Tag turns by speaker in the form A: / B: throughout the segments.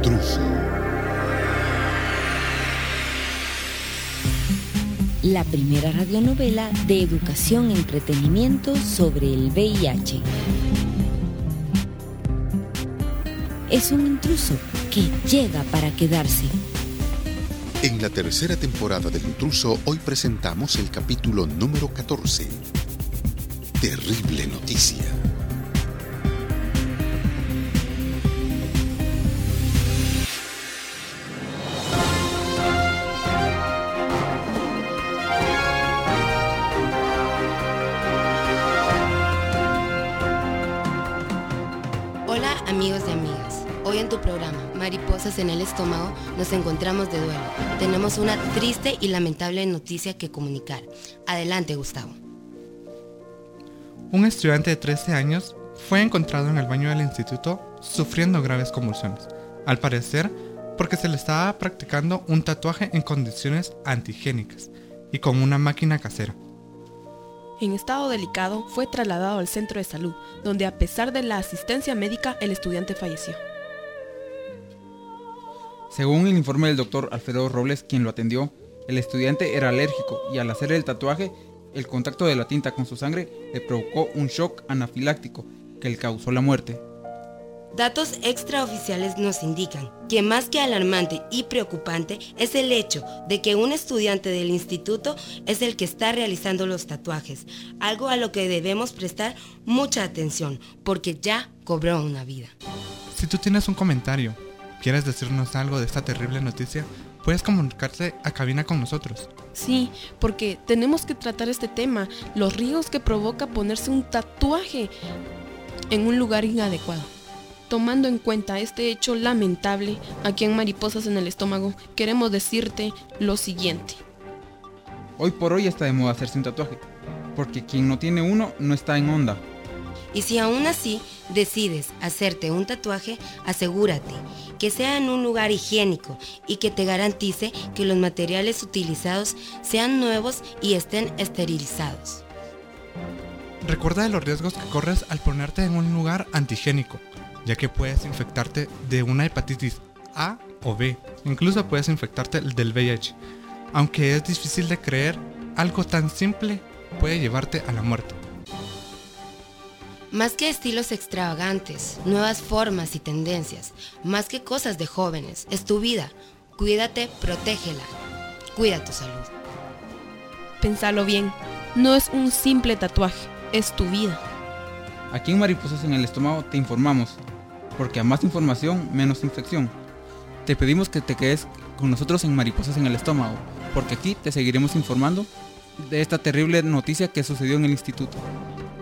A: intruso.
B: La primera radionovela de educación y entretenimiento sobre el VIH. Es un intruso que llega para quedarse.
A: En la tercera temporada del intruso, hoy presentamos el capítulo número 14. Terrible noticia.
C: Programa Mariposas en el estómago nos encontramos de duelo. Tenemos una triste y lamentable noticia que comunicar. Adelante Gustavo.
D: Un estudiante de 13 años fue encontrado en el baño del instituto sufriendo graves convulsiones. Al parecer, porque se le estaba practicando un tatuaje en condiciones antigénicas y con una máquina casera.
E: En estado delicado, fue trasladado al centro de salud, donde a pesar de la asistencia médica, el estudiante falleció.
F: Según el informe del doctor Alfredo Robles, quien lo atendió, el estudiante era alérgico y al hacer el tatuaje, el contacto de la tinta con su sangre le provocó un shock anafiláctico que le causó la muerte.
C: Datos extraoficiales nos indican que más que alarmante y preocupante es el hecho de que un estudiante del instituto es el que está realizando los tatuajes, algo a lo que debemos prestar mucha atención porque ya cobró una vida.
D: Si tú tienes un comentario, quieres decirnos algo de esta terrible noticia, puedes comunicarte a cabina con nosotros.
E: Sí, porque tenemos que tratar este tema, los riesgos que provoca ponerse un tatuaje en un lugar inadecuado. Tomando en cuenta este hecho lamentable, aquí en Mariposas en el Estómago, queremos decirte lo siguiente.
F: Hoy por hoy está de moda hacerse un tatuaje, porque quien no tiene uno no está en onda.
C: Y si aún así decides hacerte un tatuaje, asegúrate que sea en un lugar higiénico y que te garantice que los materiales utilizados sean nuevos y estén esterilizados.
D: Recuerda los riesgos que corres al ponerte en un lugar antigénico, ya que puedes infectarte de una hepatitis A o B. Incluso puedes infectarte del VIH. Aunque es difícil de creer, algo tan simple puede llevarte a la muerte.
C: Más que estilos extravagantes, nuevas formas y tendencias, más que cosas de jóvenes, es tu vida. Cuídate, protégela. Cuida tu salud.
E: Pensalo bien, no es un simple tatuaje, es tu vida.
F: Aquí en Mariposas en el Estómago te informamos, porque a más información, menos infección. Te pedimos que te quedes con nosotros en Mariposas en el Estómago, porque aquí te seguiremos informando de esta terrible noticia que sucedió en el instituto.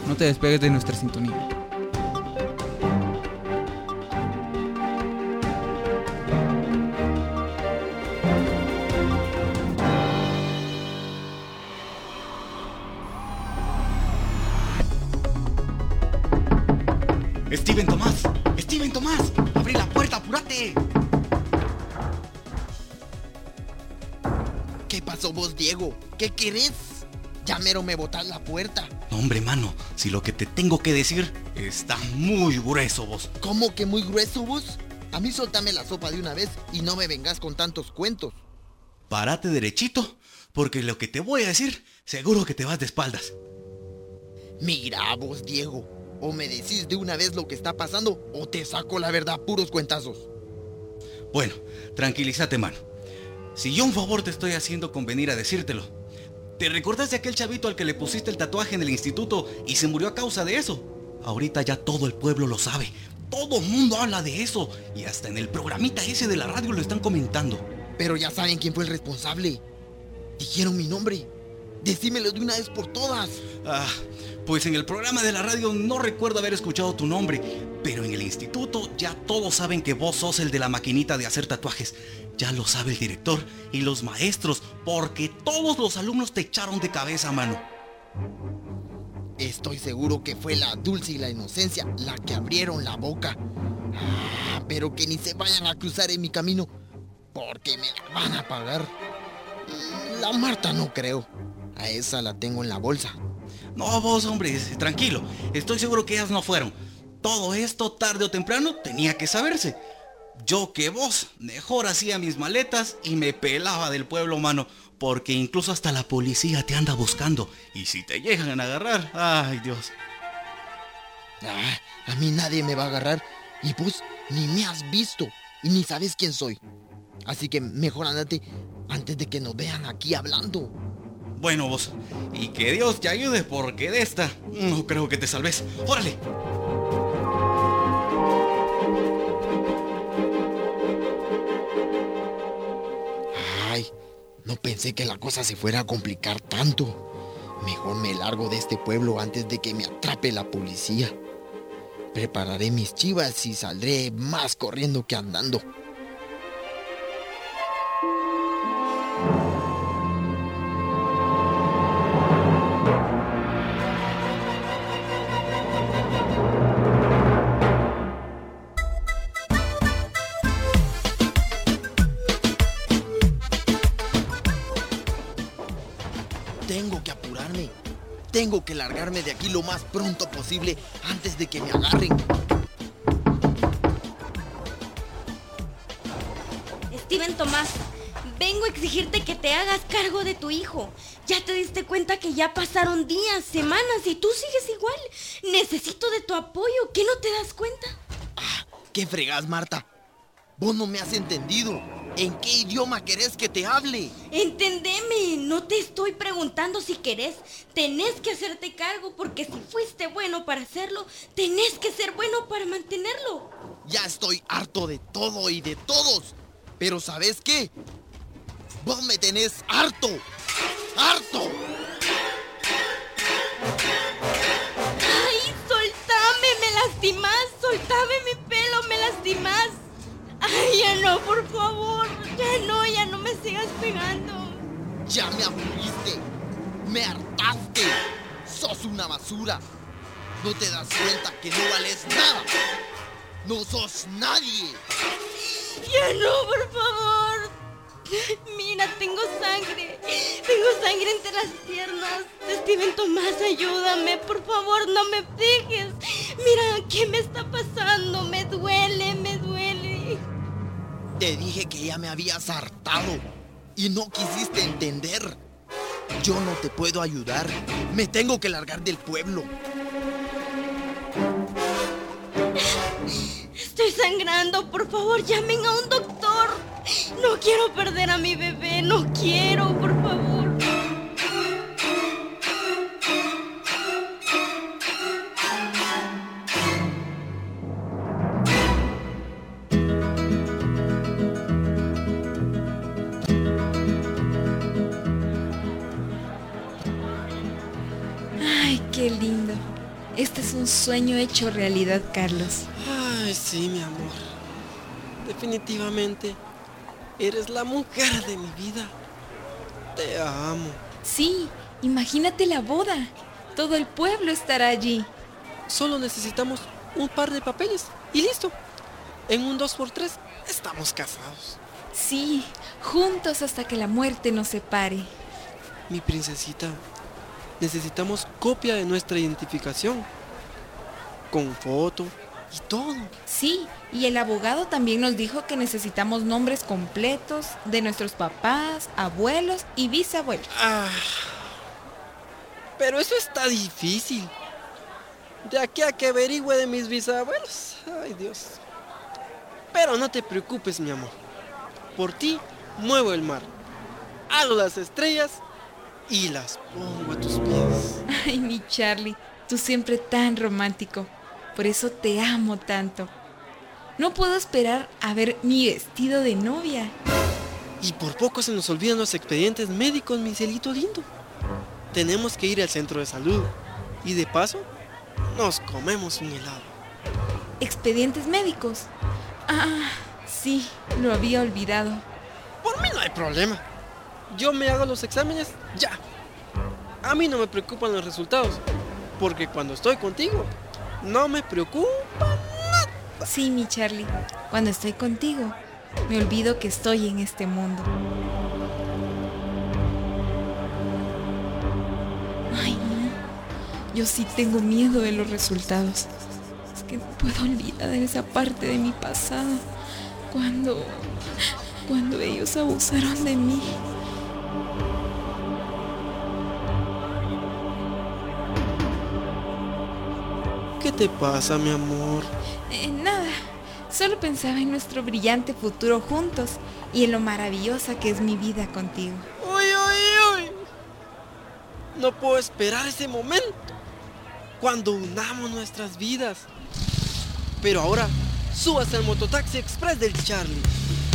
F: No te despegues de nuestra sintonía.
G: Steven Tomás, Steven Tomás, abrí la puerta, apúrate.
H: ¿Qué pasó vos, Diego? ¿Qué querés? Ya mero me botas la puerta.
G: No, hombre, mano, si lo que te tengo que decir está muy grueso vos.
H: ¿Cómo que muy grueso vos? A mí soltame la sopa de una vez y no me vengas con tantos cuentos.
G: Párate derechito, porque lo que te voy a decir, seguro que te vas de espaldas.
H: Mira vos, Diego. O me decís de una vez lo que está pasando o te saco la verdad puros cuentazos.
G: Bueno, tranquilízate, mano. Si yo un favor te estoy haciendo con venir a decírtelo. ¿Te recuerdas de aquel chavito al que le pusiste el tatuaje en el instituto y se murió a causa de eso? Ahorita ya todo el pueblo lo sabe. Todo el mundo habla de eso. Y hasta en el programita ese de la radio lo están comentando.
H: Pero ya saben quién fue el responsable. Dijeron mi nombre. Decímelo de una vez por todas.
G: Ah, pues en el programa de la radio no recuerdo haber escuchado tu nombre, pero en el instituto ya todos saben que vos sos el de la maquinita de hacer tatuajes. Ya lo sabe el director y los maestros, porque todos los alumnos te echaron de cabeza, mano.
H: Estoy seguro que fue la dulce y la inocencia la que abrieron la boca. Ah, pero que ni se vayan a cruzar en mi camino, porque me la van a pagar. Mm, La Marta no creo. A esa la tengo en la bolsa.
G: No, vos, hombre, tranquilo. Estoy seguro que ellas no fueron. Todo esto, tarde o temprano, tenía que saberse. Yo que vos, mejor hacía mis maletas y me pelaba del pueblo, mano. Porque incluso hasta la policía te anda buscando. Y si te llegan a agarrar, ay Dios.
H: Ah, a mí nadie me va a agarrar. Y vos ni me has visto. Y ni sabes quién soy. Así que mejor andate antes de que nos vean aquí hablando.
G: Bueno vos, y que Dios te ayude porque de esta no creo que te salves. ¡Órale!
H: No pensé que la cosa se fuera a complicar tanto. Mejor me largo de este pueblo antes de que me atrape la policía. Prepararé mis chivas y saldré más corriendo que andando. Tengo que largarme de aquí lo más pronto posible antes de que me agarren.
I: Steven Tomás, vengo a exigirte que te hagas cargo de tu hijo. Ya te diste cuenta que ya pasaron días, semanas y tú sigues igual. Necesito de tu apoyo. ¿Qué no te das cuenta?
H: ¿Qué fregas, Marta? Vos no me has entendido. ¿En qué idioma querés que te hable?
I: Entendeme, no te estoy preguntando si querés. Tenés que hacerte cargo porque si fuiste bueno para hacerlo, tenés que ser bueno para mantenerlo.
H: Ya estoy harto de todo y de todos. Pero ¿sabes qué? Vos me tenés harto. ¡Harto!
I: ¡Ay, soltame! ¡Me lastimás! ¡Soltame mi pelo! ¡Me lastimás! ¡Ay, ya no, por favor! ¡Ya no, ya no me sigas pegando!
H: Ya me aburriste. Me hartaste. Sos una basura. No te das cuenta que no vales nada. No sos nadie.
I: ¡Ya no, por favor! Mira, tengo sangre. Tengo sangre entre las piernas. Steven Tomás, ayúdame. Por favor, no me dejes. Mira, ¿qué me está pasando? Me duele, me duele.
H: Te dije que ya me habías hartado y no quisiste entender. Yo no te puedo ayudar. Me tengo que largar del pueblo.
I: Estoy sangrando. Por favor, llamen a un doctor. No quiero perder a mi bebé. No quiero, por favor.
B: Sueño hecho realidad, Carlos.
J: Ay, sí, mi amor. Definitivamente, eres la mujer de mi vida. Te amo.
B: Sí, imagínate la boda. Todo el pueblo estará allí.
J: Solo necesitamos un par de papeles y listo. En un 2x3 estamos casados.
B: Sí, juntos hasta que la muerte nos separe.
J: Mi princesita, necesitamos copia de nuestra identificación. Con foto y todo.
B: Sí, y el abogado también nos dijo que necesitamos nombres completos de nuestros papás, abuelos y bisabuelos.
J: Ah, pero eso está difícil. De aquí a que averigüe de mis bisabuelos. Ay, Dios. Pero no te preocupes, mi amor. Por ti muevo el mar. Hago las estrellas y las pongo a tus pies.
B: Ay, mi Charlie, tú siempre tan romántico. Por eso te amo tanto. No puedo esperar a ver mi vestido de novia.
J: Y por poco se nos olvidan los expedientes médicos, mi cielito lindo. Tenemos que ir al centro de salud. Y de paso, nos comemos un helado.
B: ¿Expedientes médicos? Ah, sí, lo había olvidado.
J: Por mí no hay problema. Yo me hago los exámenes ya. A mí no me preocupan los resultados. Porque cuando estoy contigo, no me preocupa.
B: Sí, mi Charlie, cuando estoy contigo, me olvido que estoy en este mundo. Ay, no. Yo sí tengo miedo de los resultados. Es que no puedo olvidar esa parte de mi pasado. Cuando... cuando ellos abusaron de mí.
J: ¿Qué te pasa, mi amor?
B: Eh, nada, solo pensaba en nuestro brillante futuro juntos y en lo maravillosa que es mi vida contigo.
J: ¡Uy, uy, uy! No puedo esperar ese momento. Cuando unamos nuestras vidas. Pero ahora, subas al mototaxi express del Charlie.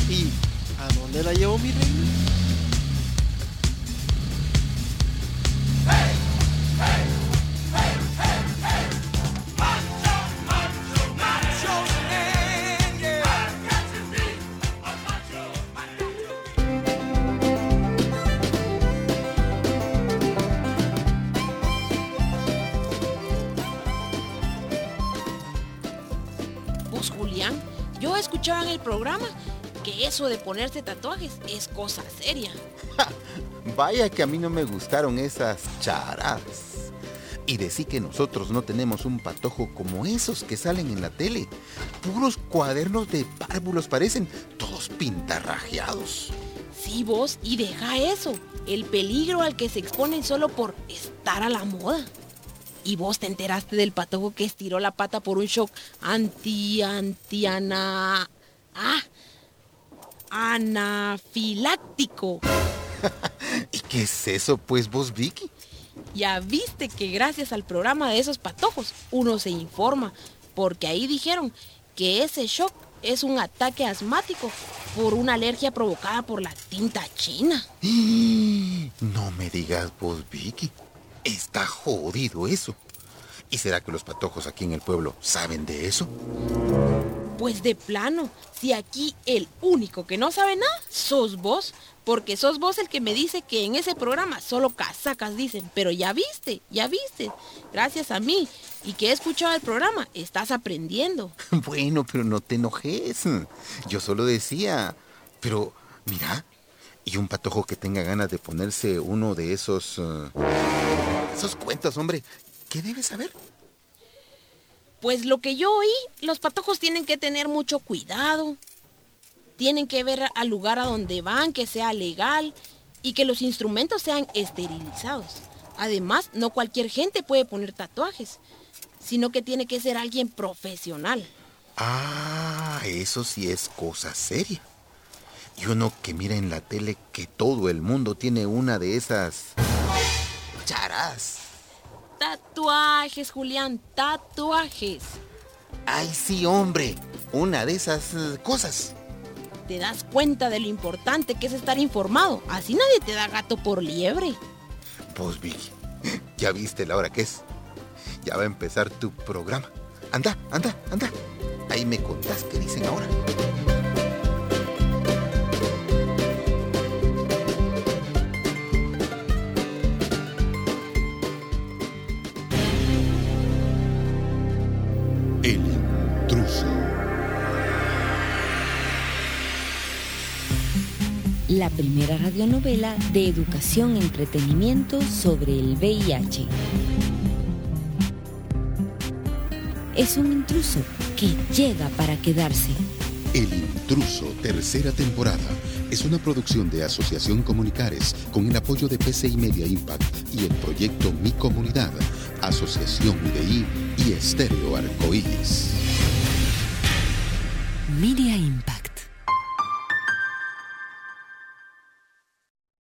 J: ¿Y a dónde la llevo mi reina?
K: Yo escuchaba en el programa que eso de ponerse tatuajes es cosa seria.
L: Vaya que a mí no me gustaron esas charadas. Y decir que nosotros no tenemos un patojo como esos que salen en la tele. Puros cuadernos de párvulos parecen, todos pintarrajeados.
K: Sí, vos, y deja eso, el peligro al que se exponen solo por estar a la moda. Y vos te enteraste del patojo que estiró la pata por un shock anti, anti, ana... Ah, anafiláctico.
L: ¿Y qué es eso, pues, vos, Vicky?
K: Ya viste que gracias al programa de esos patojos uno se informa, porque ahí dijeron que ese shock es un ataque asmático por una alergia provocada por la tinta china.
L: No me digas vos, Vicky. Está jodido eso. ¿Y será que los patojos aquí en el pueblo saben de eso?
K: Pues de plano, si aquí el único que no sabe nada, sos vos. Porque sos vos el que me dice que en ese programa solo casacas dicen. Pero ya viste, ya viste. Gracias a mí y que he escuchado el programa, estás aprendiendo.
L: Bueno, pero no te enojes. Yo solo decía. Pero, mira, y un patojo que tenga ganas de ponerse uno de esos... eh, esos cuentos, hombre. ¿Qué debe saber?
K: Pues lo que yo oí, los patojos tienen que tener mucho cuidado. Tienen que ver al lugar a donde van, que sea legal y que los instrumentos sean esterilizados. Además, no cualquier gente puede poner tatuajes, sino que tiene que ser alguien profesional.
L: Ah, eso sí es cosa seria. Y uno que mira en la tele que todo el mundo tiene una de esas... charas.
K: Tatuajes, Julián, tatuajes.
L: Ay, sí, hombre. Una de esas eh, cosas.
K: Te das cuenta de lo importante que es estar informado. Así nadie te da gato por liebre.
L: Pues Vicky, ya viste la hora que es. Ya va a empezar tu programa. Anda, anda, anda. Ahí me contás qué dicen ahora.
M: La primera radionovela de educación y entretenimiento sobre el VIH. Es un intruso que llega para quedarse.
A: El intruso, tercera temporada. Es una producción de Asociación Comunicares con el apoyo de PCI Media Impact y el proyecto Mi Comunidad, Asociación UDI y Estéreo Arcoíris.
M: Media Impact.